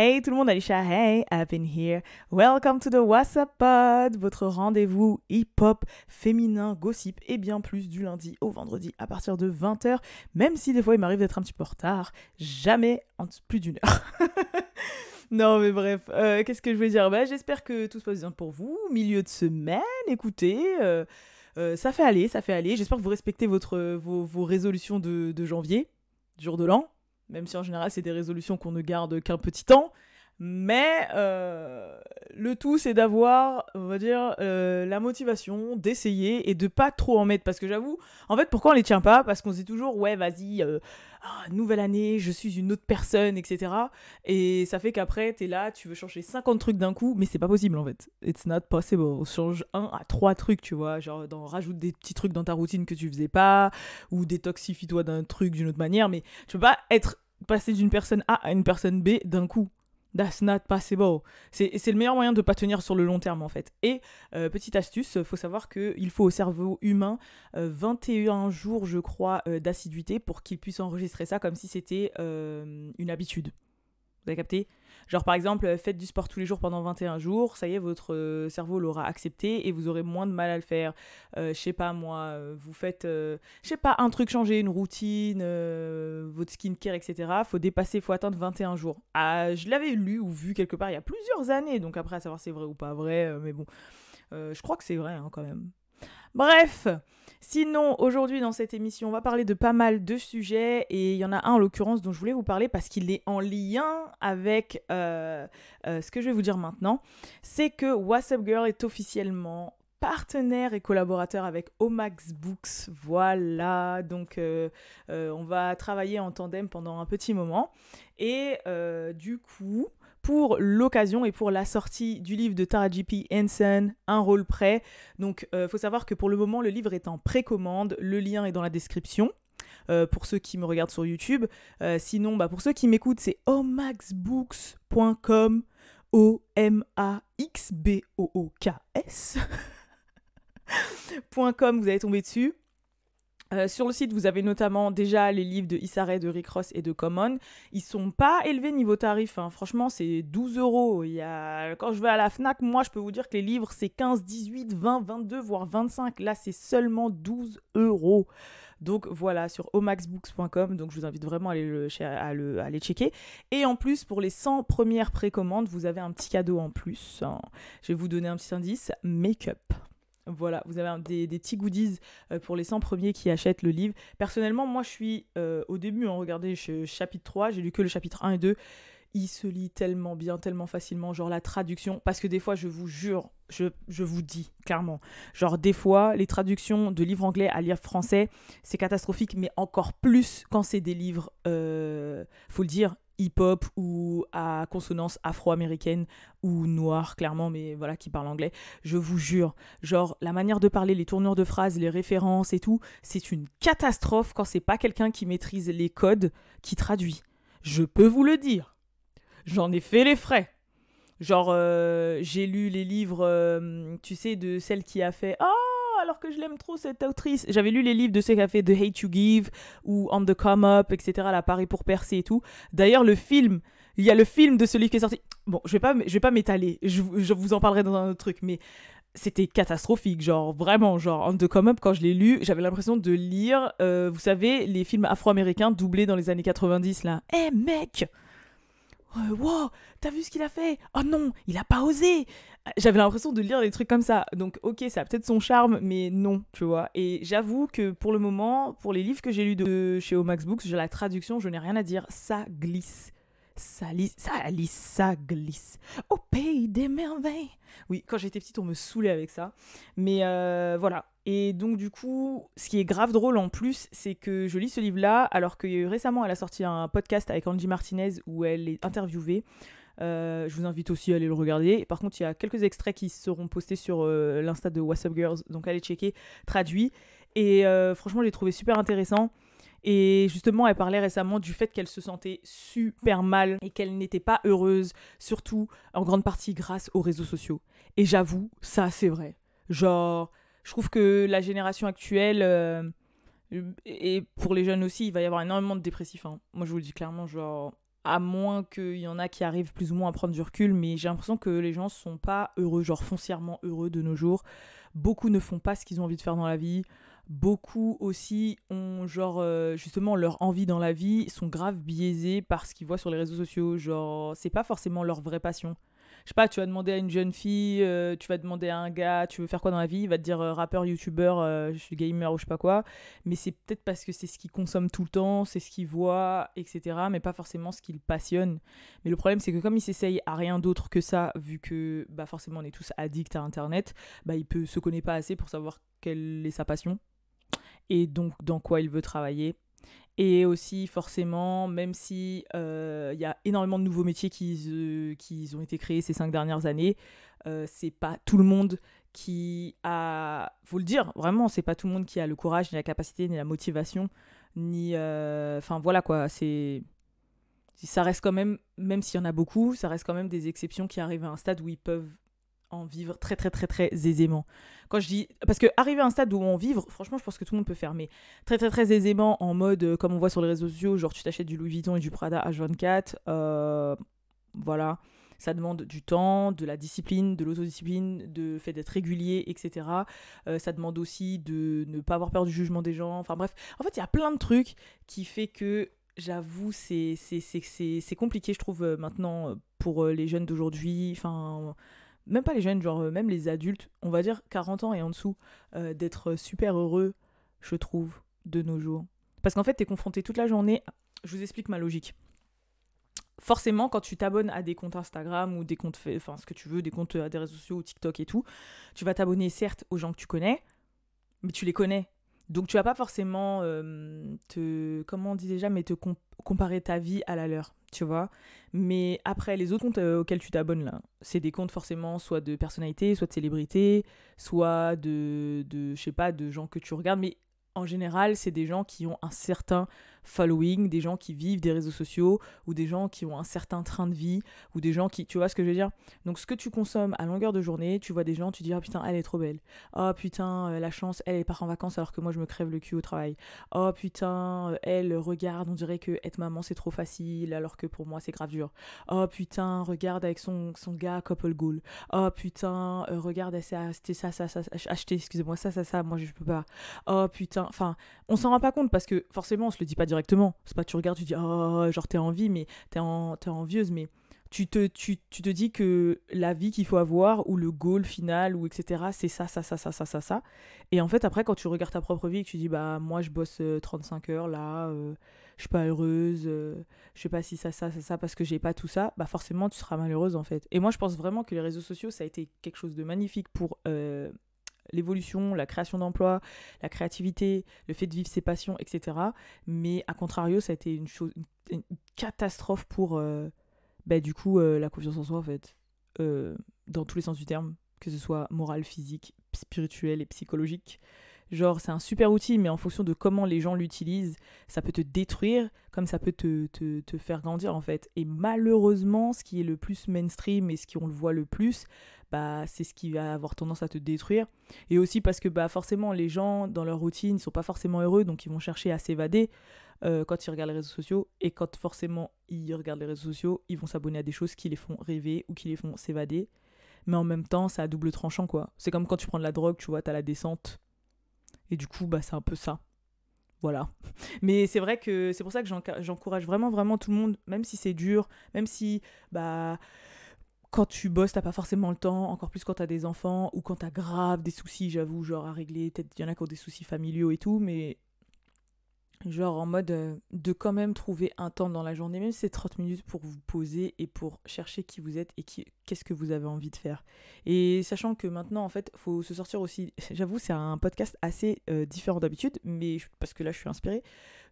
Hey tout le monde, Alicia, hey, I've been here. Welcome to the WhatsApp Pod, votre rendez-vous hip-hop, féminin, gossip et bien plus du lundi au vendredi à partir de 20h, même si des fois il m'arrive d'être un petit peu en retard, jamais en plus d'une heure. non mais bref, euh, qu'est-ce que je veux dire? Bah, J'espère que tout se passe bien pour vous, milieu de semaine, écoutez... Euh, euh, ça fait aller, ça fait aller. J'espère que vous respectez votre, vos, résolutions de janvier, jour de l'an, même si en général c'est des résolutions qu'on ne garde qu'un petit temps. Mais euh, le tout, c'est d'avoir, on va dire, euh, la motivation d'essayer et de pas trop en mettre. Parce que j'avoue, en fait, pourquoi on les tient pas? Parce qu'on se dit toujours, ouais, vas-y, euh, ah, nouvelle année, je suis une autre personne, etc. Et ça fait qu'après, tu es là, tu veux changer 50 trucs d'un coup, mais c'est pas possible en fait. It's not possible. On change un à trois trucs, tu vois. Genre, dans, rajoute des petits trucs dans ta routine que tu faisais pas, ou détoxifie-toi d'un truc d'une autre manière, mais tu peux pas être passer d'une personne A à une personne B d'un coup. That's not possible. C'est le meilleur moyen de ne pas tenir sur le long terme en fait. Et euh, petite astuce, faut savoir qu'il faut au cerveau humain 21 euh, jours, je crois, euh, d'assiduité pour qu'il puisse enregistrer ça comme si c'était une habitude. Vous avez capté? Genre par exemple, euh, faites du sport tous les jours pendant 21 jours, ça y est, votre euh, cerveau l'aura accepté et vous aurez moins de mal à le faire. Euh, je sais pas moi, vous faites, je sais pas, un truc changer, une routine, votre skincare, etc. Faut dépasser, faut atteindre 21 jours. Ah, je l'avais lu ou vu quelque part il y a plusieurs années, donc après à savoir c'est vrai ou pas vrai, mais bon, je crois que c'est vrai hein, quand même. Bref, Sinon, aujourd'hui dans cette émission, on va parler de pas mal de sujets et il y en a un en l'occurrence dont je voulais vous parler parce qu'il est en lien avec euh, euh, ce que je vais vous dire maintenant. C'est que WhatsApp Girl est officiellement partenaire et collaborateur avec Omax Books. Voilà, donc euh, on va travailler en tandem pendant un petit moment. Et du coup, pour l'occasion et pour la sortie du livre de Tara J.P. Henson, Un rôle prêt. Donc, il euh, faut savoir que pour le moment, le livre est en précommande. Le lien est dans la description. Euh, pour ceux qui me regardent sur YouTube. Euh, sinon, bah, pour ceux qui m'écoutent, c'est omaxbooks.com. O-M-A-X-B-O-O-K-S. .com, vous allez tomber dessus. Euh, sur le site, vous avez notamment déjà les livres de Issaré, de Rick Ross et de Common. Ils sont pas élevés niveau tarif. Hein. Franchement, c'est 12 euros. Il y a... Quand je vais à la Fnac, moi, je peux vous dire que les livres, c'est 15, 18, 20, 22, voire 25. Là, c'est seulement 12 euros. Donc voilà, sur omaxbooks.com. Donc je vous invite vraiment à aller, le, à, le, à checker. Et en plus, pour les 100 premières précommandes, vous avez un petit cadeau en plus. Hein. Je vais vous donner un petit indice make-up. Voilà, vous avez des, petits goodies euh, pour les 100 premiers qui achètent le livre. Personnellement, moi, je suis euh, au début, hein, regardez, chapitre 3, j'ai lu que le chapitre 1 et 2. Il se lit tellement bien, tellement facilement, genre la traduction, parce que des fois, je vous jure, je, vous dis clairement, genre des fois, les traductions de livres anglais à livres français, c'est catastrophique, mais encore plus quand c'est des livres, euh, faut le dire, hip-hop ou à consonance afro-américaine ou noire, clairement, mais voilà, qui parle anglais. Je vous jure, genre, la manière de parler, les tournures de phrases, les références et tout, c'est une catastrophe quand c'est pas quelqu'un qui maîtrise les codes qui traduit. Je peux vous le dire. J'en ai fait les frais. Genre, euh, j'ai lu les livres, euh, tu sais, de celle qui a fait Ah, alors que je l'aime trop cette autrice. J'avais lu les livres de ceux qui a fait The Hate You Give ou On the Come Up, etc. La Paris pour percer et tout. D'ailleurs, le film, il y a le film de ce livre qui est sorti. Bon, je vais pas, je vais pas m'étaler. Je, vous en parlerai dans un autre truc, mais c'était catastrophique, genre vraiment, genre On the Come Up, quand je l'ai lu, j'avais l'impression de lire, euh, vous savez, les films afro-américains doublés dans les années 90 là. Eh mec wow, t'as vu ce qu'il a fait? Oh non, il a pas osé J'avais l'impression de lire des trucs comme ça. Donc, ok, ça a peut-être son charme, mais non, tu vois. Et j'avoue que pour le moment, pour les livres que j'ai lus de chez Omax Books, la traduction, je n'ai rien à dire. Ça glisse. Ça glisse, ça glisse, ça glisse. Au pays des merveilles. Oui, quand j'étais petite, on me saoulait avec ça. Mais euh, voilà, et donc, du coup, ce qui est grave drôle en plus, c'est que je lis ce livre-là, alors que récemment, elle a sorti un podcast avec Angie Martinez où elle est interviewée. Euh, je vous invite aussi à aller le regarder. Par contre, il y a quelques extraits qui seront postés sur euh, l'insta de What's Girls, donc allez checker, traduit. Et euh, franchement, j'ai trouvé super intéressant. Et justement, elle parlait récemment du fait qu'elle se sentait super mal et qu'elle n'était pas heureuse, surtout en grande partie grâce aux réseaux sociaux. Et j'avoue, ça c'est vrai. Genre, Je trouve que la génération actuelle, et pour les jeunes aussi, il va y avoir énormément de dépressifs. hein. Moi, je vous le dis clairement, genre, à moins qu'il y en a qui arrivent plus ou moins à prendre du recul, mais j'ai l'impression que les gens sont pas heureux, genre foncièrement heureux de nos jours. Beaucoup ne font pas ce qu'ils ont envie de faire dans la vie. Beaucoup aussi ont, genre, euh, justement, leur envie dans la vie sont grave biaisés par ce qu'ils voient sur les réseaux sociaux. Genre, c'est pas forcément leur vraie passion. Je sais pas, tu vas demander à une jeune fille, euh, tu vas demander à un gars, tu veux faire quoi dans la vie Il va te dire euh, rappeur, youtubeur, euh, je suis gamer ou je sais pas quoi. Mais c'est peut-être parce que c'est ce qu'il consomme tout le temps, c'est ce qu'il voit, etc. Mais pas forcément ce qui le passionne. Mais le problème, c'est que comme il s'essaye à rien d'autre que ça, vu que bah, forcément on est tous addicts à Internet, bah, il peut, se connaît pas assez pour savoir quelle est sa passion et donc dans quoi il veut travailler. Et aussi, forcément, même si euh, il y a énormément de nouveaux métiers qui, euh, qui ont été créés ces cinq dernières années, euh, c'est pas tout le monde qui a, faut le dire, vraiment, c'est pas tout le monde qui a le courage, ni la capacité, ni la motivation, ni, euh, enfin voilà quoi, c'est, ça reste quand même, même s'il y en a beaucoup, ça reste quand même des exceptions qui arrivent à un stade où ils peuvent en vivre très très très très aisément. Quand je dis parce que arriver à un stade où on vivre, franchement, je pense que tout le monde peut faire mais très très très aisément en mode euh, comme on voit sur les réseaux sociaux, genre tu t'achètes du Louis Vuitton et du Prada H24 euh, voilà, ça demande du temps, de la discipline, de l'autodiscipline, de fait d'être régulier, etc. Euh, ça demande aussi de ne pas avoir peur du jugement des gens. Enfin bref, en fait, il y a plein de trucs qui fait que j'avoue, c'est compliqué, je trouve, euh, maintenant, pour les jeunes d'aujourd'hui. Enfin, même pas les jeunes, genre euh, même les adultes, on va dire 40 ans et en dessous, euh, d'être super heureux, je trouve, de nos jours. Parce qu'en fait, t'es confronté toute la journée. Je vous explique ma logique. Forcément, quand tu t'abonnes à des comptes Instagram ou des comptes, enfin ce que tu veux, des comptes à des réseaux sociaux ou TikTok et tout, tu vas t'abonner certes aux gens que tu connais, mais tu les connais. Donc tu vas pas forcément euh, te, comment on dit déjà, mais te com- comparer ta vie à la leur, tu vois. Mais après, les autres comptes euh, auxquels tu t'abonnes là, c'est des comptes forcément soit de personnalités, soit de célébrités, soit de, de je sais pas, de gens que tu regardes, mais en général, c'est des gens qui ont un certain following, des gens qui vivent des réseaux sociaux, ou des gens qui ont un certain train de vie, ou des gens qui, tu vois ce que je veux dire? Donc ce que tu consommes à longueur de journée, tu vois des gens, tu dis, oh putain, elle est trop belle. Oh putain, euh, la chance, elle, elle part en vacances alors que moi je me crève le cul au travail. Oh putain, euh, elle, regarde, on dirait que être maman c'est trop facile alors que pour moi c'est grave dur. Oh putain, regarde avec son, son gars couple goal. Oh putain, euh, regarde, elle s'est ça, ça, ça, acheté, excusez-moi, ça, ça, ça, moi je peux pas. Oh putain, enfin, on s'en rend pas compte parce que forcément on se le dit pas directement. C'est pas tu regardes, tu dis, oh, genre t'es envie, mais t'es en, t'es envieuse, mais tu te, tu, tu te dis que la vie qu'il faut avoir, ou le goal final, ou etc., c'est ça, ça, ça, ça, ça, ça, ça. Et en fait, après, quand tu regardes ta propre vie et que tu dis, bah, moi, je bosse euh, 35 heures là, euh, je suis pas heureuse, euh, je sais pas si ça, ça, ça, ça, parce que j'ai pas tout ça, bah, forcément, tu seras malheureuse, en fait. Et moi, je pense vraiment que les réseaux sociaux, ça a été quelque chose de magnifique pour euh, l'évolution, la création d'emplois, la créativité, le fait de vivre ses passions, etc. Mais, à contrario, ça a été une catastrophe pour. euh, bah, du coup, euh, la confiance en soi, en fait, euh, dans tous les sens du terme, que ce soit moral, physique, spirituel et psychologique. Genre, c'est un super outil, mais en fonction de comment les gens l'utilisent, ça peut te détruire comme ça peut te, te, te faire grandir, en fait. Et malheureusement, ce qui est le plus mainstream et ce qu'on le voit le plus, bah, c'est ce qui va avoir tendance à te détruire. Et aussi parce que bah, forcément, les gens, dans leur routine, ne sont pas forcément heureux, donc ils vont chercher à s'évader euh, quand ils regardent les réseaux sociaux. Et quand forcément ils regardent les réseaux sociaux, ils vont s'abonner à des choses qui les font rêver ou qui les font s'évader. Mais en même temps, c'est à double tranchant, quoi. C'est comme quand tu prends de la drogue, tu vois, t'as la descente. Et du coup, bah, c'est un peu ça. Voilà. Mais c'est vrai que c'est pour ça que j'encourage vraiment, vraiment tout le monde, même si c'est dur, même si, bah, quand tu bosses, t'as pas forcément le temps, encore plus quand t'as des enfants ou quand t'as grave des soucis, j'avoue, genre à régler. Peut-être il y en a qui ont des soucis familiaux et tout, mais genre en mode euh, de quand même trouver un temps dans la journée, même si c'est 30 minutes pour vous poser et pour chercher qui vous êtes et qu'est-ce que vous avez envie de faire. Et sachant que maintenant, en fait, faut se sortir aussi. J'avoue, c'est un podcast assez euh, différent d'habitude, mais parce que là, je suis inspirée.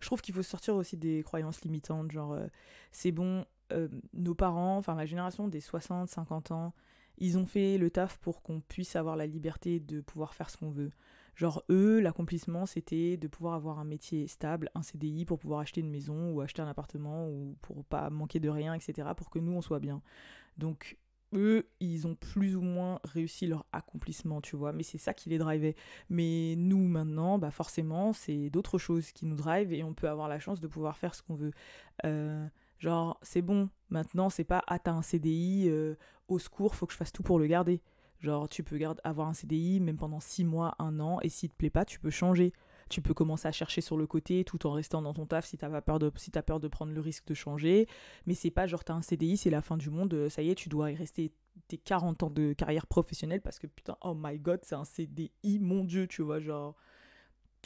Je trouve qu'il faut sortir aussi des croyances limitantes, genre euh, c'est bon, nos parents, enfin la génération des 60, 50 ans, ils ont fait le taf pour qu'on puisse avoir la liberté de pouvoir faire ce qu'on veut. Genre, eux, l'accomplissement, c'était de pouvoir avoir un métier stable, un CDI pour pouvoir acheter une maison ou acheter un appartement ou pour pas manquer de rien, etc. pour que nous, on soit bien. Donc, eux, ils ont plus ou moins réussi leur accomplissement, tu vois. Mais c'est ça qui les drivait. Mais nous, maintenant, bah forcément, c'est d'autres choses qui nous drivent et on peut avoir la chance de pouvoir faire ce qu'on veut. Euh, genre, c'est bon, maintenant, c'est pas, ah, t'as un CDI, euh, au secours, faut que je fasse tout pour le garder. Genre, tu peux garder, avoir un CDI même pendant 6 mois, 1 an, et s'il te plaît pas, tu peux changer. Tu peux commencer à chercher sur le côté tout en restant dans ton taf si t'as peur de si as peur de prendre le risque de changer. Mais c'est pas genre t'as un CDI, c'est la fin du monde, euh, ça y est, tu dois y rester tes 40 ans de carrière professionnelle parce que putain, oh my god, c'est un CDI, mon dieu, tu vois, genre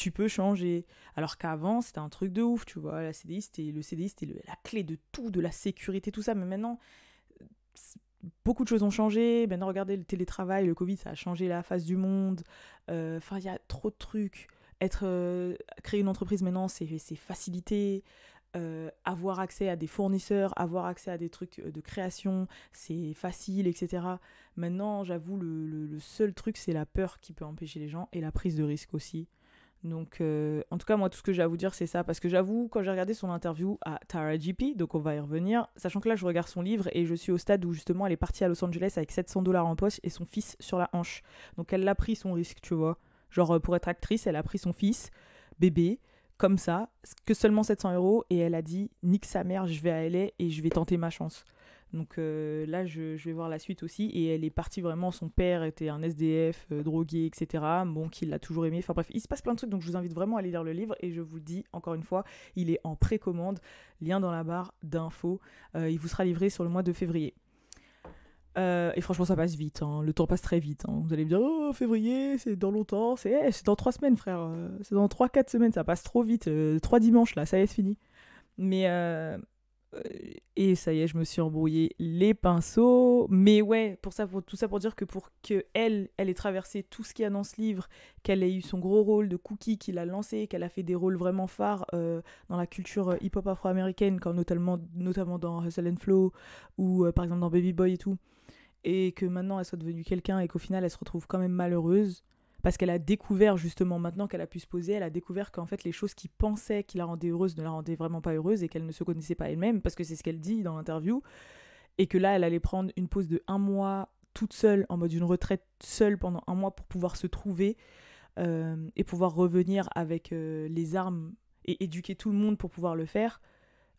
tu peux changer. Alors qu'avant, c'était un truc de ouf, tu vois. La CDI, c'était, le CDI, c'était la clé de tout, de la sécurité, tout ça. Mais maintenant, beaucoup de choses ont changé. Maintenant, regardez le télétravail, le Covid, ça a changé la face du monde. Euh, enfin, il y a trop de trucs être euh, créer une entreprise maintenant c'est facilité euh, avoir accès à des fournisseurs avoir accès à des trucs de création c'est facile etc maintenant j'avoue le, seul truc c'est la peur qui peut empêcher les gens et la prise de risque aussi donc en tout cas moi tout ce que j'ai à vous dire c'est ça. Parce que j'avoue quand j'ai regardé son interview à Tara GP donc on va y revenir sachant que là je regarde son livre et je suis au stade où justement elle est partie à Los Angeles avec 700 dollars en poche et son fils sur la hanche. Donc elle l'a pris son risque tu vois. Genre, euh, pour être actrice, elle a pris son fils, bébé, comme ça, que seulement 700 euros, et elle a dit nique sa mère, je vais à LA et je vais tenter ma chance. Donc euh, là, je, vais voir la suite aussi. Et elle est partie vraiment. Son père était un SDF, euh, drogué, etc. Bon, qu'il l'a toujours aimé. Enfin bref, il se passe plein de trucs. Donc je vous invite vraiment à aller lire le livre. Et je vous dis encore une fois, il est en précommande. Lien dans la barre d'infos. il vous sera livré sur le mois de février. Euh, et franchement, ça passe vite. Hein. Le temps passe très vite. Hein. Vous allez me dire, oh, février, c'est dans longtemps. C'est eh, dans trois semaines, frère. Euh, c'est dans trois, quatre semaines. Ça passe trop vite. Euh, trois dimanches, là, ça y est, c'est fini. Mais. Et ça y est, je me suis embrouillé les pinceaux. Mais ouais, pour ça, pour, tout ça pour dire que pour que elle, elle ait traversé tout ce qu'il y a dans ce livre, qu'elle ait eu son gros rôle de Cookie, qu'il a lancé, qu'elle a fait des rôles vraiment phares dans la culture hip-hop afro-américaine, notamment, notamment dans Hustle and Flow ou par exemple dans Baby Boy et tout et que maintenant elle soit devenue quelqu'un et qu'au final elle se retrouve quand même malheureuse parce qu'elle a découvert justement maintenant qu'elle a pu se poser, elle a découvert qu'en fait les choses qui pensaient qui la rendaient heureuse ne la rendaient vraiment pas heureuse et qu'elle ne se connaissait pas elle-même parce que c'est ce qu'elle dit dans l'interview et que là elle allait prendre une pause de un mois toute seule en mode une retraite seule pendant un mois pour pouvoir se trouver euh, et pouvoir revenir avec euh, les armes et éduquer tout le monde pour pouvoir le faire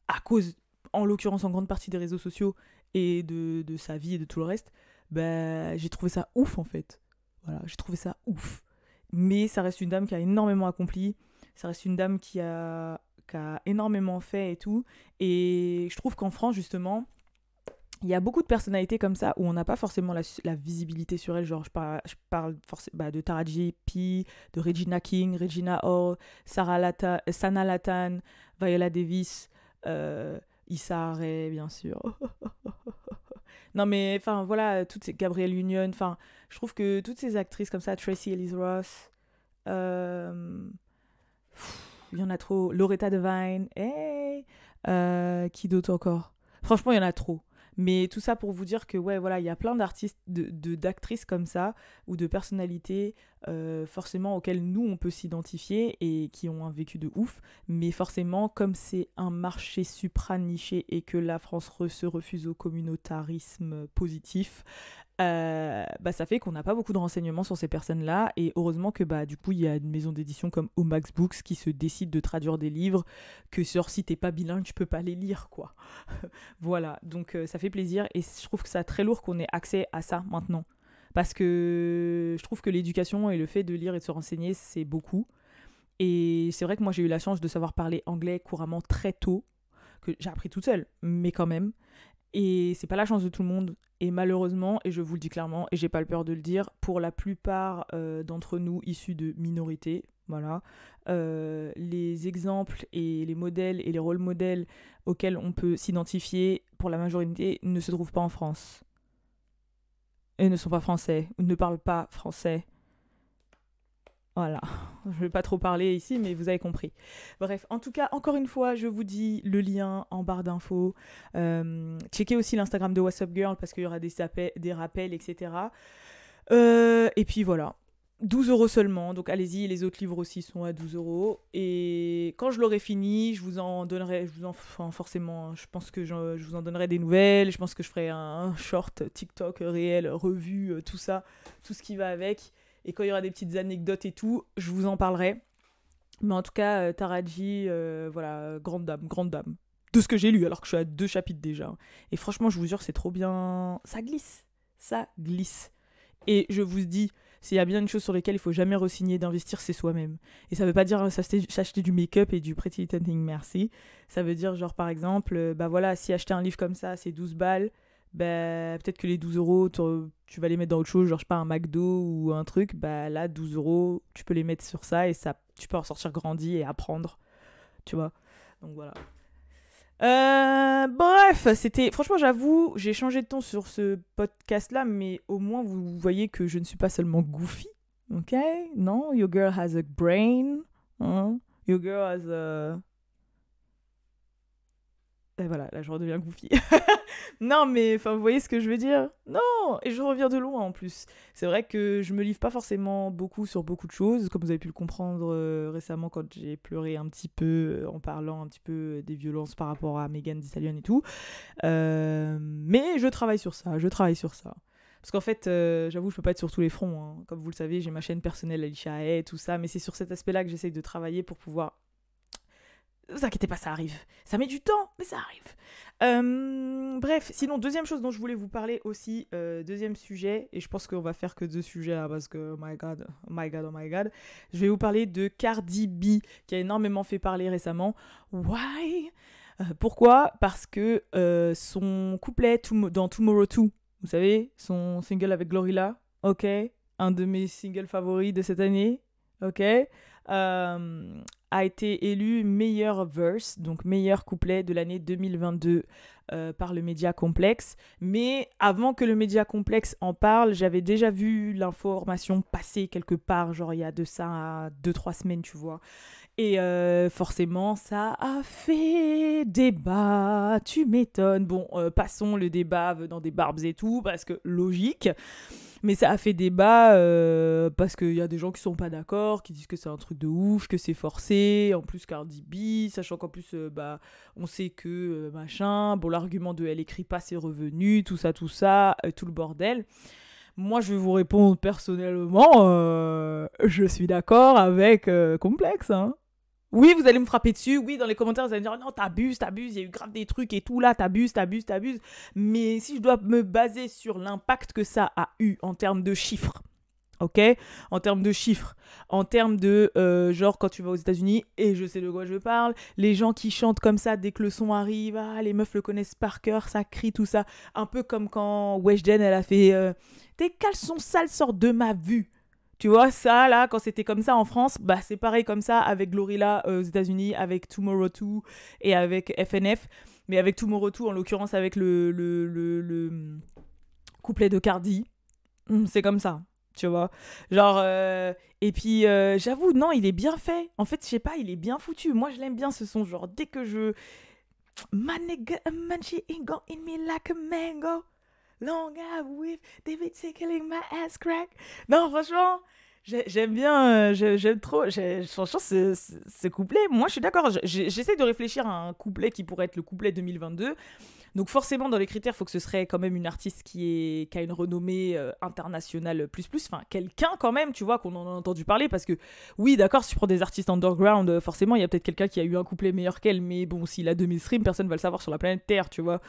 à cause en l'occurrence en grande partie des réseaux sociaux et de, de, sa vie et de tout le reste, bah, j'ai trouvé ça ouf en fait. Voilà, j'ai trouvé ça ouf. Mais ça reste une dame qui a énormément accompli, ça reste une dame qui a, qui a énormément fait et tout. Et je trouve qu'en France, justement, il y a beaucoup de personnalités comme ça où on n'a pas forcément la, visibilité sur elles. Genre, je parle, parle bah, de Tara P, de Regina King, Regina Hall, Sarah Lata, Sana Latan, Viola Davis. Euh, Issa bien sûr. non, mais enfin, voilà, toutes ces Gabrielle Union, enfin, je trouve que toutes ces actrices comme ça, Tracy Ellis Ross, euh, il y en a trop. Loretta Devine, hey, euh, qui d'autre encore? Franchement, il y en a trop. Mais tout ça pour vous dire que, ouais, voilà, il y a plein d'artistes, d'actrices comme ça, ou de personnalités, euh, forcément, auxquelles nous, on peut s'identifier et qui ont un vécu de ouf. Mais forcément, comme c'est un marché supra-niché et que la France se refuse au communautarisme positif, euh, bah, ça fait qu'on n'a pas beaucoup de renseignements sur ces personnes-là. Et heureusement que bah, du coup, il y a une maison d'édition comme Omax Books qui se décide de traduire des livres que sur si t'es pas bilingue, tu peux pas les lire, quoi. voilà, donc euh, ça fait plaisir. Et je trouve que c'est très lourd qu'on ait accès à ça maintenant. Parce que je trouve que l'éducation et le fait de lire et de se renseigner, c'est beaucoup. Et c'est vrai que moi, j'ai eu la chance de savoir parler anglais couramment très tôt, que j'ai appris toute seule, mais quand même. Et c'est pas la chance de tout le monde. Et malheureusement, et je vous le dis clairement, et j'ai pas le peur de le dire, pour la plupart euh, d'entre nous issus de minorités, voilà, euh, les exemples et les modèles et les rôles modèles auxquels on peut s'identifier pour la majorité ne se trouvent pas en France. Et ne sont pas français, ou ne parlent pas français. Voilà, je ne vais pas trop parler ici, mais vous avez compris. Bref, en tout cas, encore une fois, je vous dis le lien en barre d'infos. Euh, checkez aussi l'Instagram de What's Up Girl parce qu'il y aura des, des rappels, etc. Euh, et puis voilà, 12 euros seulement, donc allez-y, les autres livres aussi sont à 12 euros. Et quand je l'aurai fini, je vous en donnerai, je vous en, enfin, forcément, je pense que je, vous en donnerai des nouvelles, je pense que je ferai un, short TikTok réel, revue, euh, tout ça, tout ce qui va avec. Et quand il y aura des petites anecdotes et tout, je vous en parlerai. Mais en tout cas, euh, Taraji, euh, voilà, grande dame, grande dame. De ce que j'ai lu, alors que je suis à deux chapitres déjà. Et franchement, je vous jure, c'est trop bien. Ça glisse, ça glisse. Et je vous dis, s'il y a bien une chose sur laquelle il faut jamais resigner d'investir, c'est soi-même. Et ça veut pas dire s'acheter du make-up et du Pretty Thing Merci. Ça veut dire, genre, par exemple, euh, bah voilà, si acheter un livre comme ça, c'est 12 balles, bah peut-être que les 12 euros, tu vas les mettre dans autre chose, genre, je sais pas, un McDo ou un truc, bah là, 12 euros, tu peux les mettre sur ça et ça, tu peux en sortir grandi et apprendre. Tu vois Donc voilà. Euh, bref, c'était. Franchement, j'avoue, j'ai changé de ton sur ce podcast-là, mais au moins vous voyez que je ne suis pas seulement goofy. Ok? Non, your girl has a brain. Hein? Your girl has a. Et voilà, là je redeviens goofy. non, mais enfin, vous voyez ce que je veux dire? Non Et je reviens de loin en plus. C'est vrai que je me livre pas forcément beaucoup sur beaucoup de choses, comme vous avez pu le comprendre euh, récemment quand j'ai pleuré un petit peu euh, en parlant un petit peu des violences par rapport à Megan Thee Stallion et tout. Euh, mais je travaille sur ça, je travaille sur ça. Parce qu'en fait, j'avoue, je peux pas être sur tous les fronts. Hein. Comme vous le savez, j'ai ma chaîne personnelle Alicia Hay, tout ça, mais c'est sur cet aspect-là que j'essaye de travailler pour pouvoir vous inquiétez pas, ça arrive. Ça met du temps, mais ça arrive. Euh, bref, sinon, deuxième chose dont je voulais vous parler aussi, euh, deuxième sujet, et je pense qu'on va faire que deux sujets là, parce que, oh my god, oh my god, oh my god, je vais vous parler de Cardi B, qui a énormément fait parler récemment. Why? Euh, Pourquoi? Parce que son couplet dans Tomorrow 2, vous savez, son single avec Glorilla, ok, un de mes singles favoris de cette année, ok, a été élu meilleur verse, donc meilleur couplet de l'année 2022 euh, par le Média Complexe. Mais avant que le Média Complexe en parle, j'avais déjà vu l'information passer quelque part, genre il y a de ça 2-3 semaines, tu vois. Et euh, forcément, ça a fait débat, tu m'étonnes. Bon, euh, passons le débat venant des barbes et tout, parce que logique. Mais ça a fait débat euh, parce qu'il y a des gens qui sont pas d'accord, qui disent que c'est un truc de ouf, que c'est forcé. En plus, Cardi B, sachant qu'en plus, euh, bah, on sait que euh, machin. Bon, l'argument de elle écrit pas ses revenus, tout ça, tout ça, tout le bordel. Moi, je vais vous répondre personnellement, je suis d'accord avec Complexe. Hein. Oui, vous allez me frapper dessus. Oui, dans les commentaires, vous allez me dire non, t'abuses, t'abuses, il y a eu grave des trucs et tout là, t'abuses, t'abuses, t'abuses. Mais si je dois me baser sur l'impact que ça a eu en termes de chiffres, ok? En termes de chiffres, en termes de euh, genre quand tu vas aux États-Unis, et je sais de quoi je parle, les gens qui chantent comme ça dès que le son arrive, ah, les meufs le connaissent par cœur, ça crie, tout ça. Un peu comme quand Weshden, elle a fait euh, Tes caleçons sales sortent de ma vue. Tu vois, ça, là, quand c'était comme ça en France, bah, c'est pareil comme ça avec Glorilla euh, aux États-Unis, avec Tomorrow 2 et avec FNF. Mais avec Tomorrow 2, en l'occurrence, avec le, le, hum, couplet de Cardi. Hum, c'est comme ça, tu vois. Genre, euh, et puis, euh, j'avoue, non, il est bien fait. En fait, je sais pas, il est bien foutu. Moi, je l'aime bien ce son. Genre, dès que je. Man, in me like a mango. Long with David tickling my ass crack. Non, franchement, j'aime bien, euh, j'aime trop. Franchement, ce, couplet, moi je suis d'accord. J'essaie de réfléchir à un couplet qui pourrait être le couplet 2022. Donc forcément, dans les critères, il faut que ce serait quand même une artiste qui, qui a une renommée euh, internationale plus plus. Enfin, quelqu'un quand même, tu vois, qu'on en a entendu parler. Parce que oui, d'accord, si tu prends des artistes underground, euh, forcément, il y a peut-être quelqu'un qui a eu un couplet meilleur qu'elle. Mais bon, s'il a 2000 streams, personne ne va le savoir sur la planète Terre, tu vois.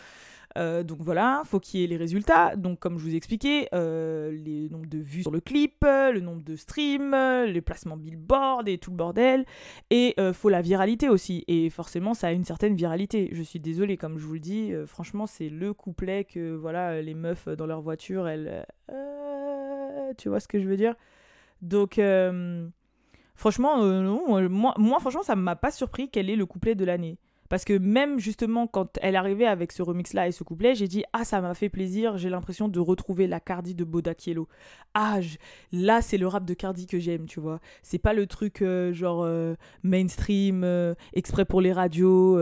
Euh, donc voilà, faut qu'il y ait les résultats. Donc comme je vous ai expliqué, euh, les nombres de vues sur le clip, le nombre de streams, les placements billboard et tout le bordel. Et euh, faut la viralité aussi. Et forcément, ça a une certaine viralité. Je suis désolée, comme je vous le dis, franchement, c'est le couplet que voilà, les meufs dans leur voiture, elles... tu vois ce que je veux dire? Donc... Franchement, non, moi, moi, franchement, ça m'a pas surpris quel est le couplet de l'année. Parce que même justement quand elle arrivait avec ce remix-là et ce couplet, j'ai dit ah ça m'a fait plaisir, j'ai l'impression de retrouver la Cardi de Boda Kielo. Ah là c'est le rap de Cardi que j'aime, tu vois. C'est pas le truc euh, genre euh, mainstream, euh, exprès pour les radios,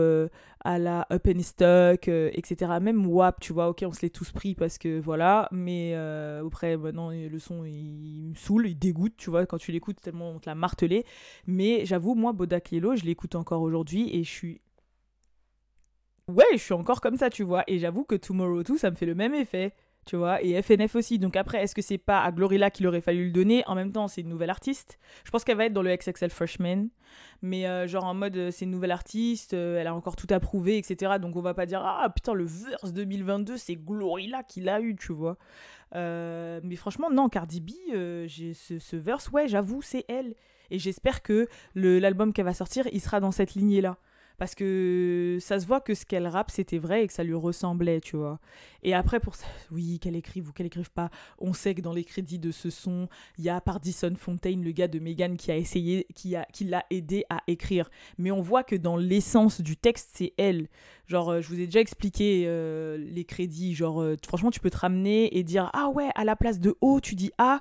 à la Up and Stuck, etc. Même WAP, tu vois, ok on se l'est tous pris parce que voilà, mais après maintenant le son il, me saoule, il dégoûte, tu vois, quand tu l'écoutes tellement on te l'a martelé. Mais j'avoue, moi Boda Kielo, je l'écoute encore aujourd'hui et je suis ouais, je suis encore comme ça, tu vois. Et j'avoue que Tomorrow 2, ça me fait le même effet, tu vois. Et FNF aussi. Donc après, est-ce que c'est pas à Glorilla qu'il aurait fallu le donner? En même temps, c'est une nouvelle artiste. Je pense qu'elle va être dans le XXL Freshman. Mais euh, genre en mode, euh, c'est une nouvelle artiste, euh, elle a encore tout approuvé, etc. Donc on va pas dire, ah putain, le verse 2022, c'est Glorilla qui l'a eu, tu vois. mais franchement, non, Cardi B, j'ai ce, ce verse, ouais, j'avoue, c'est elle. Et j'espère que l'album qu'elle va sortir, il sera dans cette lignée-là parce que ça se voit que ce qu'elle rappe c'était vrai et que ça lui ressemblait, tu vois. Et après pour ça, oui, qu'elle écrive ou qu'elle écrive pas, on sait que dans les crédits de ce son, il y a Pardison Fontaine, le gars de Megan qui a essayé qui qui l'a aidé à écrire. Mais on voit que dans l'essence du texte, c'est elle. Genre euh, je vous ai déjà expliqué euh, les crédits, genre euh, franchement, tu peux te ramener et dire "Ah ouais, à la place de O, tu dis A."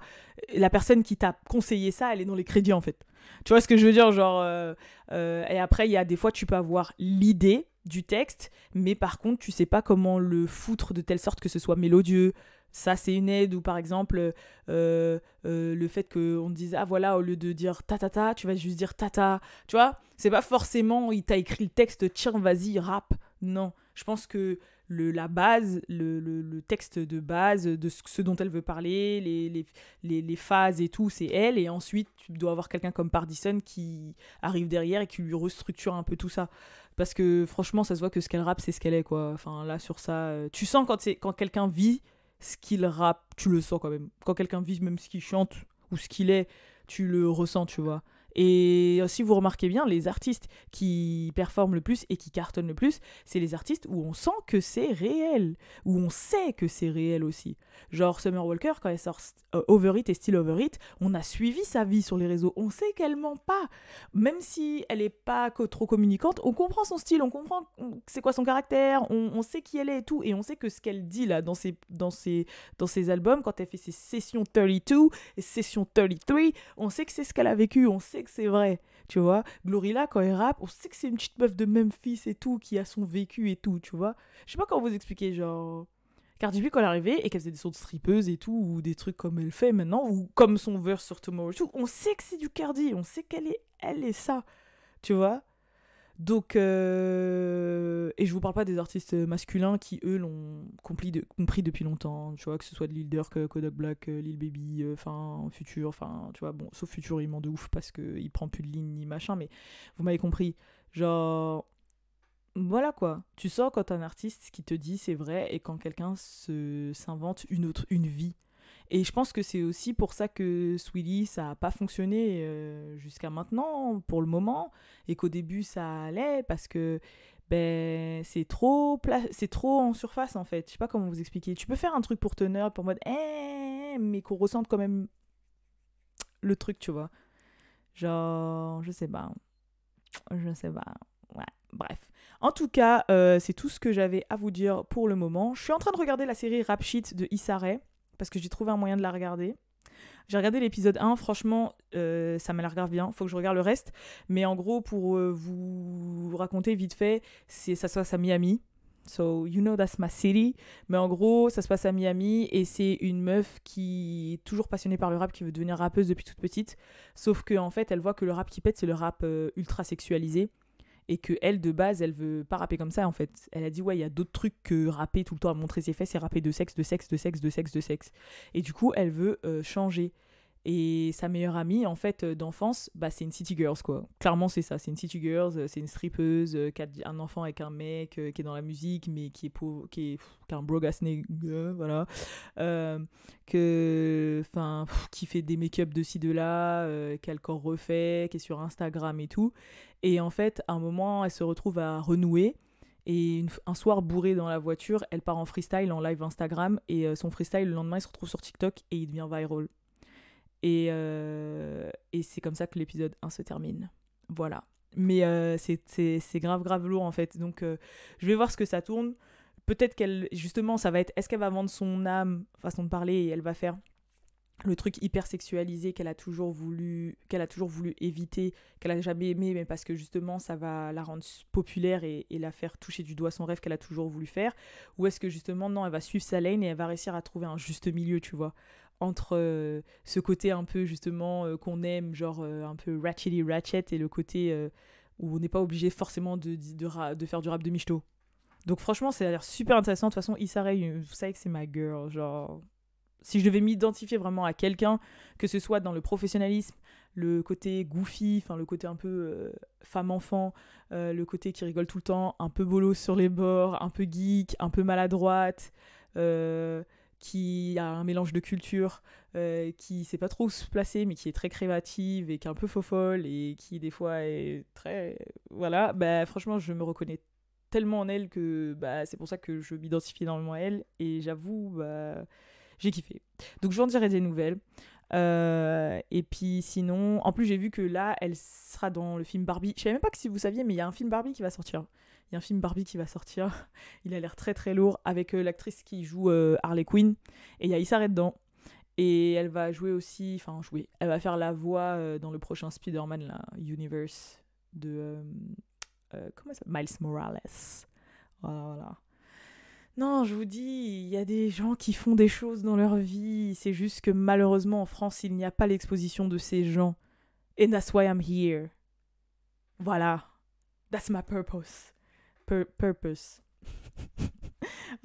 La personne qui t'a conseillé ça, elle est dans les crédits en fait. Tu vois ce que je veux dire Genre, euh, euh, et après, il y a des fois, tu peux avoir l'idée du texte, mais par contre, tu sais pas comment le foutre de telle sorte que ce soit mélodieux. Ça, c'est une aide, ou par exemple, euh, le fait qu'on dise, ah voilà, au lieu de dire ta ta ta, tu vas juste dire ta ta. Tu vois C'est pas forcément, il t'a écrit le texte, tiens, vas-y, rap. Non. Je pense que le, la base, le, le, texte de base de ce, dont elle veut parler, les, les, les, phases et tout, c'est elle. Et ensuite, tu dois avoir quelqu'un comme Pardison qui arrive derrière et qui lui restructure un peu tout ça. Parce que franchement, ça se voit que ce qu'elle rappe, c'est ce qu'elle est, quoi. Enfin, là, sur ça, euh, tu sens quand, quand quelqu'un vit ce qu'il rappe, tu le sens quand même. Quand quelqu'un vit même ce qu'il chante ou ce qu'il est, tu le ressens, tu vois. Et si vous remarquez bien, les artistes qui performent le plus et qui cartonnent le plus, c'est les artistes où on sent que c'est réel, où on sait que c'est réel aussi. Genre Summer Walker, quand elle sort euh, Over It et Still Over It, on a suivi sa vie sur les réseaux. On sait qu'elle ment pas. Même si elle est pas trop communicante, on comprend son style, on comprend c'est quoi son caractère, on, sait qui elle est et tout. Et on sait que ce qu'elle dit là dans ses, dans, ses, dans ses albums, quand elle fait ses sessions 32 et sessions 33, on sait que c'est ce qu'elle a vécu, on sait que c'est vrai. Tu vois, Glorilla, quand elle rappe, on sait que c'est une petite meuf de Memphis et tout, qui a son vécu et tout, tu vois. Je sais pas comment vous expliquer, genre. Cardi B, quand elle arrivait et qu'elle faisait des sortes de et tout, ou des trucs comme elle fait maintenant, ou comme son verse sur Tomorrow on sait que c'est du Cardi, on sait qu'elle est, elle est ça, tu vois. Donc, euh... et je vous parle pas des artistes masculins qui, eux, l'ont compris, compris depuis longtemps, tu vois, que ce soit de Lil Durk, Kodak Black, euh, Lil Baby, euh, enfin, Future, enfin, tu vois, bon, sauf Future, il ment de ouf parce qu'il prend plus de ligne ni machin, mais vous m'avez compris. Genre, voilà quoi. Tu sors quand un artiste qui te dit c'est vrai et quand quelqu'un s'invente une autre une vie. Et je pense que c'est aussi pour ça que Sweetie, ça n'a pas fonctionné euh, jusqu'à maintenant, pour le moment, et qu'au début ça allait, parce que ben, c'est trop, c'est trop en surface en fait. Je sais pas comment vous expliquer. Tu peux faire un truc pour teneur, pour mode, eh, mais qu'on ressente quand même le truc, tu vois. Genre, je sais pas. Je sais pas. Ouais, bref. En tout cas, euh, c'est tout ce que j'avais à vous dire pour le moment. Je suis en train de regarder la série Rap Sheet de Issa Rae, parce que j'ai trouvé un moyen de la regarder. J'ai regardé l'épisode 1, franchement, euh, ça m'a l'air grave bien. Faut que je regarde le reste. Mais en gros, pour euh, vous raconter vite fait, ça se passe à Miami. So, you know that's my city. Mais en gros, ça se passe à Miami et c'est une meuf qui est toujours passionnée par le rap, qui veut devenir rappeuse depuis toute petite. Sauf qu'en en fait, elle voit que le rap qui pète, c'est le rap ultra sexualisé et que elle de base elle veut pas rapper comme ça en fait. Elle a dit ouais il y a d'autres trucs que rapper tout le temps à montrer ses fesses et rapper de sexe de sexe de sexe de sexe de sexe. Et du coup elle veut euh, changer et sa meilleure amie, en fait, euh, d'enfance, bah, c'est une City Girls, quoi. Clairement, c'est ça. C'est une City Girls, euh, c'est une strippeuse qui a un enfant avec un mec qui est dans la musique, mais qui est, pauvre, qui est, un brogue voilà. que, enfin, qui fait des make-up de ci, de là, qui a le corps refait, qui est sur Instagram et tout. Et en fait, à un moment, elle se retrouve à renouer. Et un soir bourré dans la voiture, elle part en freestyle en live Instagram. Et euh, son freestyle, le lendemain, il se retrouve sur TikTok et il devient viral. Et, euh, et c'est comme ça que l'épisode 1 se termine. Voilà. Mais euh, c'est- grave, grave lourd en fait. Donc euh, je vais voir ce que ça tourne. Peut-être qu'elle, justement, ça va être est-ce qu'elle va vendre son âme, façon de parler, et elle va faire le truc hyper sexualisé qu'elle a toujours voulu qu'elle a toujours voulu éviter qu'elle a jamais aimé mais parce que justement ça va la rendre populaire et, et la faire toucher du doigt son rêve qu'elle a toujours voulu faire ou est-ce que justement non elle va suivre sa lane et elle va réussir à trouver un juste milieu tu vois entre euh, ce côté un peu justement euh, qu'on aime genre euh, un peu ratchetty ratchet et le côté où on n'est pas obligé forcément de, de, faire du rap de michto. Donc franchement ça a l'air super intéressant. De toute façon Issa Rae, vous savez que c'est ma girl genre si je devais m'identifier vraiment à quelqu'un, que ce soit dans le professionnalisme, le côté goofy, enfin le côté un peu femme-enfant, le côté qui rigole tout le temps, un peu bolos sur les bords, un peu geek, un peu maladroite, qui a un mélange de culture, euh, qui sait pas trop où se placer, mais qui est très créative et qui est un peu faux folle et qui des fois est très. Voilà, bah franchement, je me reconnais tellement en elle que bah, c'est pour ça que je m'identifie énormément à elle et j'avoue, bah j'ai kiffé. Donc je vous en dirai des nouvelles. Euh, et puis sinon, en plus j'ai vu que là, elle sera dans le film Barbie. Je savais même pas que si vous saviez, mais il y a un film Barbie qui va sortir. Il y a un film Barbie qui va sortir. Il a l'air très très lourd avec euh, l'actrice qui joue euh, Harley Quinn. Et il y a dedans. Et elle va jouer aussi, enfin jouer, elle va faire la voix euh, dans le prochain Spider-Man, là, Universe de... comment ça Miles Morales. Voilà, voilà. Non, je vous dis, il y a des gens qui font des choses dans leur vie. C'est juste que malheureusement en France, il n'y a pas l'exposition de ces gens. And that's why I'm here. Voilà. That's my purpose. Pur- purpose.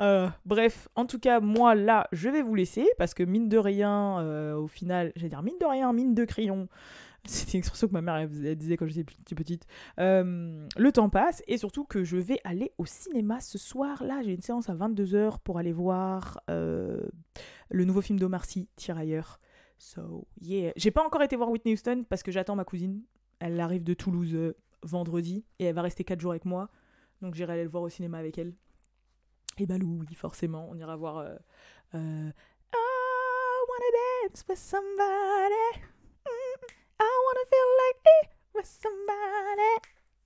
Euh, bref, en tout cas, moi là, je vais vous laisser parce que mine de rien, euh, au final, j'allais dire mine de rien, mine de crayon. C'était une expression que ma mère disait quand j'étais petite. Euh, le temps passe et surtout que je vais aller au cinéma ce soir. Là, j'ai une séance à 22h pour aller voir le nouveau film d'Omar Sy, Tirailleurs. So, yeah. J'ai pas encore été voir Whitney Houston parce que j'attends ma cousine. Elle arrive de Toulouse vendredi et elle va rester 4 jours avec moi. Donc j'irai aller le voir au cinéma avec elle. Et Balou, oui, forcément, on ira voir. Euh, euh, I wanna dance with somebody. Mm, I wanna feel like it with somebody.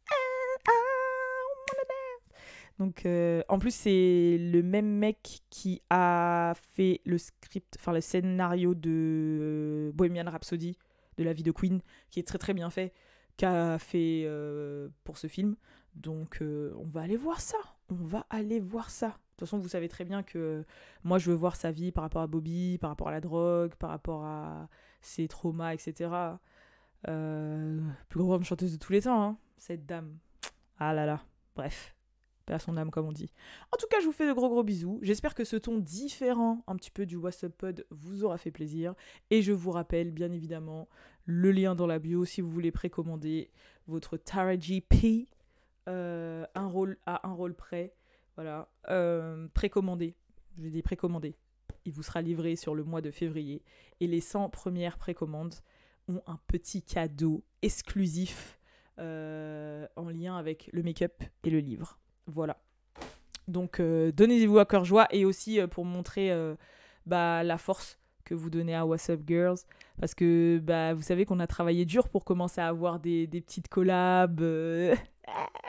And I wanna dance. Donc, euh, en plus, c'est le même mec qui a fait le script, enfin le scénario de Bohemian Rhapsody, de la vie de Queen, qui est très très bien fait, qu'a fait pour ce film. Donc, euh, on va aller voir ça. On va aller voir ça. De toute façon, vous savez très bien que moi, je veux voir sa vie par rapport à Bobby, par rapport à la drogue, par rapport à ses traumas, etc. Euh, plus grande chanteuse de tous les temps, hein, cette dame. Ah là là. Bref, à son âme, comme on dit. En tout cas, je vous fais de gros gros bisous. J'espère que ce ton différent, un petit peu du What's Up Pod, vous aura fait plaisir. Et je vous rappelle, bien évidemment, le lien dans la bio si vous voulez précommander votre Taraji. Euh, un rôle à un rôle près. Voilà. Euh, précommandé. Je dire précommandé. Il vous sera livré sur le mois de février. Et les 100 premières précommandes ont un petit cadeau exclusif euh, en lien avec le make-up et le livre. Voilà. Donc donnez-vous à cœur joie et aussi pour montrer bah, la force que vous donnez à What's Up Girls. Parce que bah, vous savez qu'on a travaillé dur pour commencer à avoir des, petites collabs,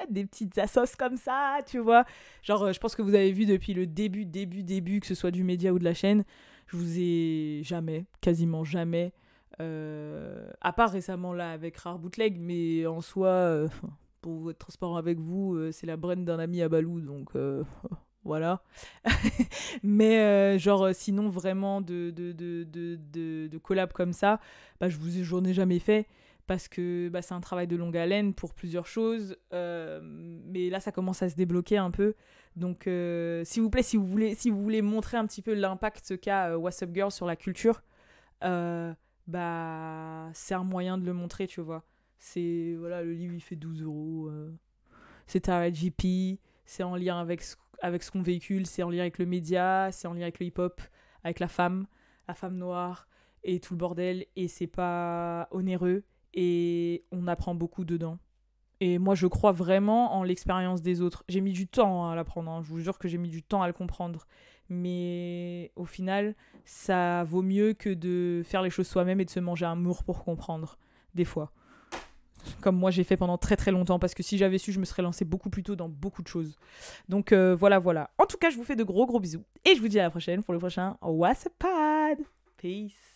des petites assos comme ça, tu vois. Genre, euh, je pense que vous avez vu depuis le début, début, début, que ce soit du média ou de la chaîne, je vous ai jamais, quasiment jamais, euh, à part récemment là avec Rare Bootleg, mais en soi, euh, pour être transparent avec vous, c'est la brain d'un ami à Balou, donc voilà. mais genre, sinon, vraiment de, de, de, de, de, collab comme ça, bah, je vous j'en ai jamais fait parce que bah, c'est un travail de longue haleine pour plusieurs choses. euh, mais là, ça commence à se débloquer un peu. Donc, euh, s'il vous plaît, si vous voulez, si vous voulez montrer un petit peu l'impact qu'a euh, What's Up Girl sur la culture, euh, bah, c'est un moyen de le montrer, tu vois. C'est, voilà, le livre, il fait 12 euros. c'est à JP, c'est en lien avec avec ce qu'on véhicule, c'est en lien avec le média, c'est en lien avec le hip-hop, avec la femme, la femme noire et tout le bordel. Et c'est pas onéreux et on apprend beaucoup dedans. Et moi, je crois vraiment en l'expérience des autres. J'ai mis du temps à l'apprendre, hein. je vous jure que j'ai mis du temps à le comprendre. Mais au final, ça vaut mieux que de faire les choses soi-même et de se manger un mur pour comprendre, des fois. comme moi j'ai fait pendant très très longtemps, parce que si j'avais su, je me serais lancé beaucoup plus tôt dans beaucoup de choses. Donc euh, voilà, voilà. En tout cas, je vous fais de gros gros bisous, et je vous dis à la prochaine pour le prochain What's Peace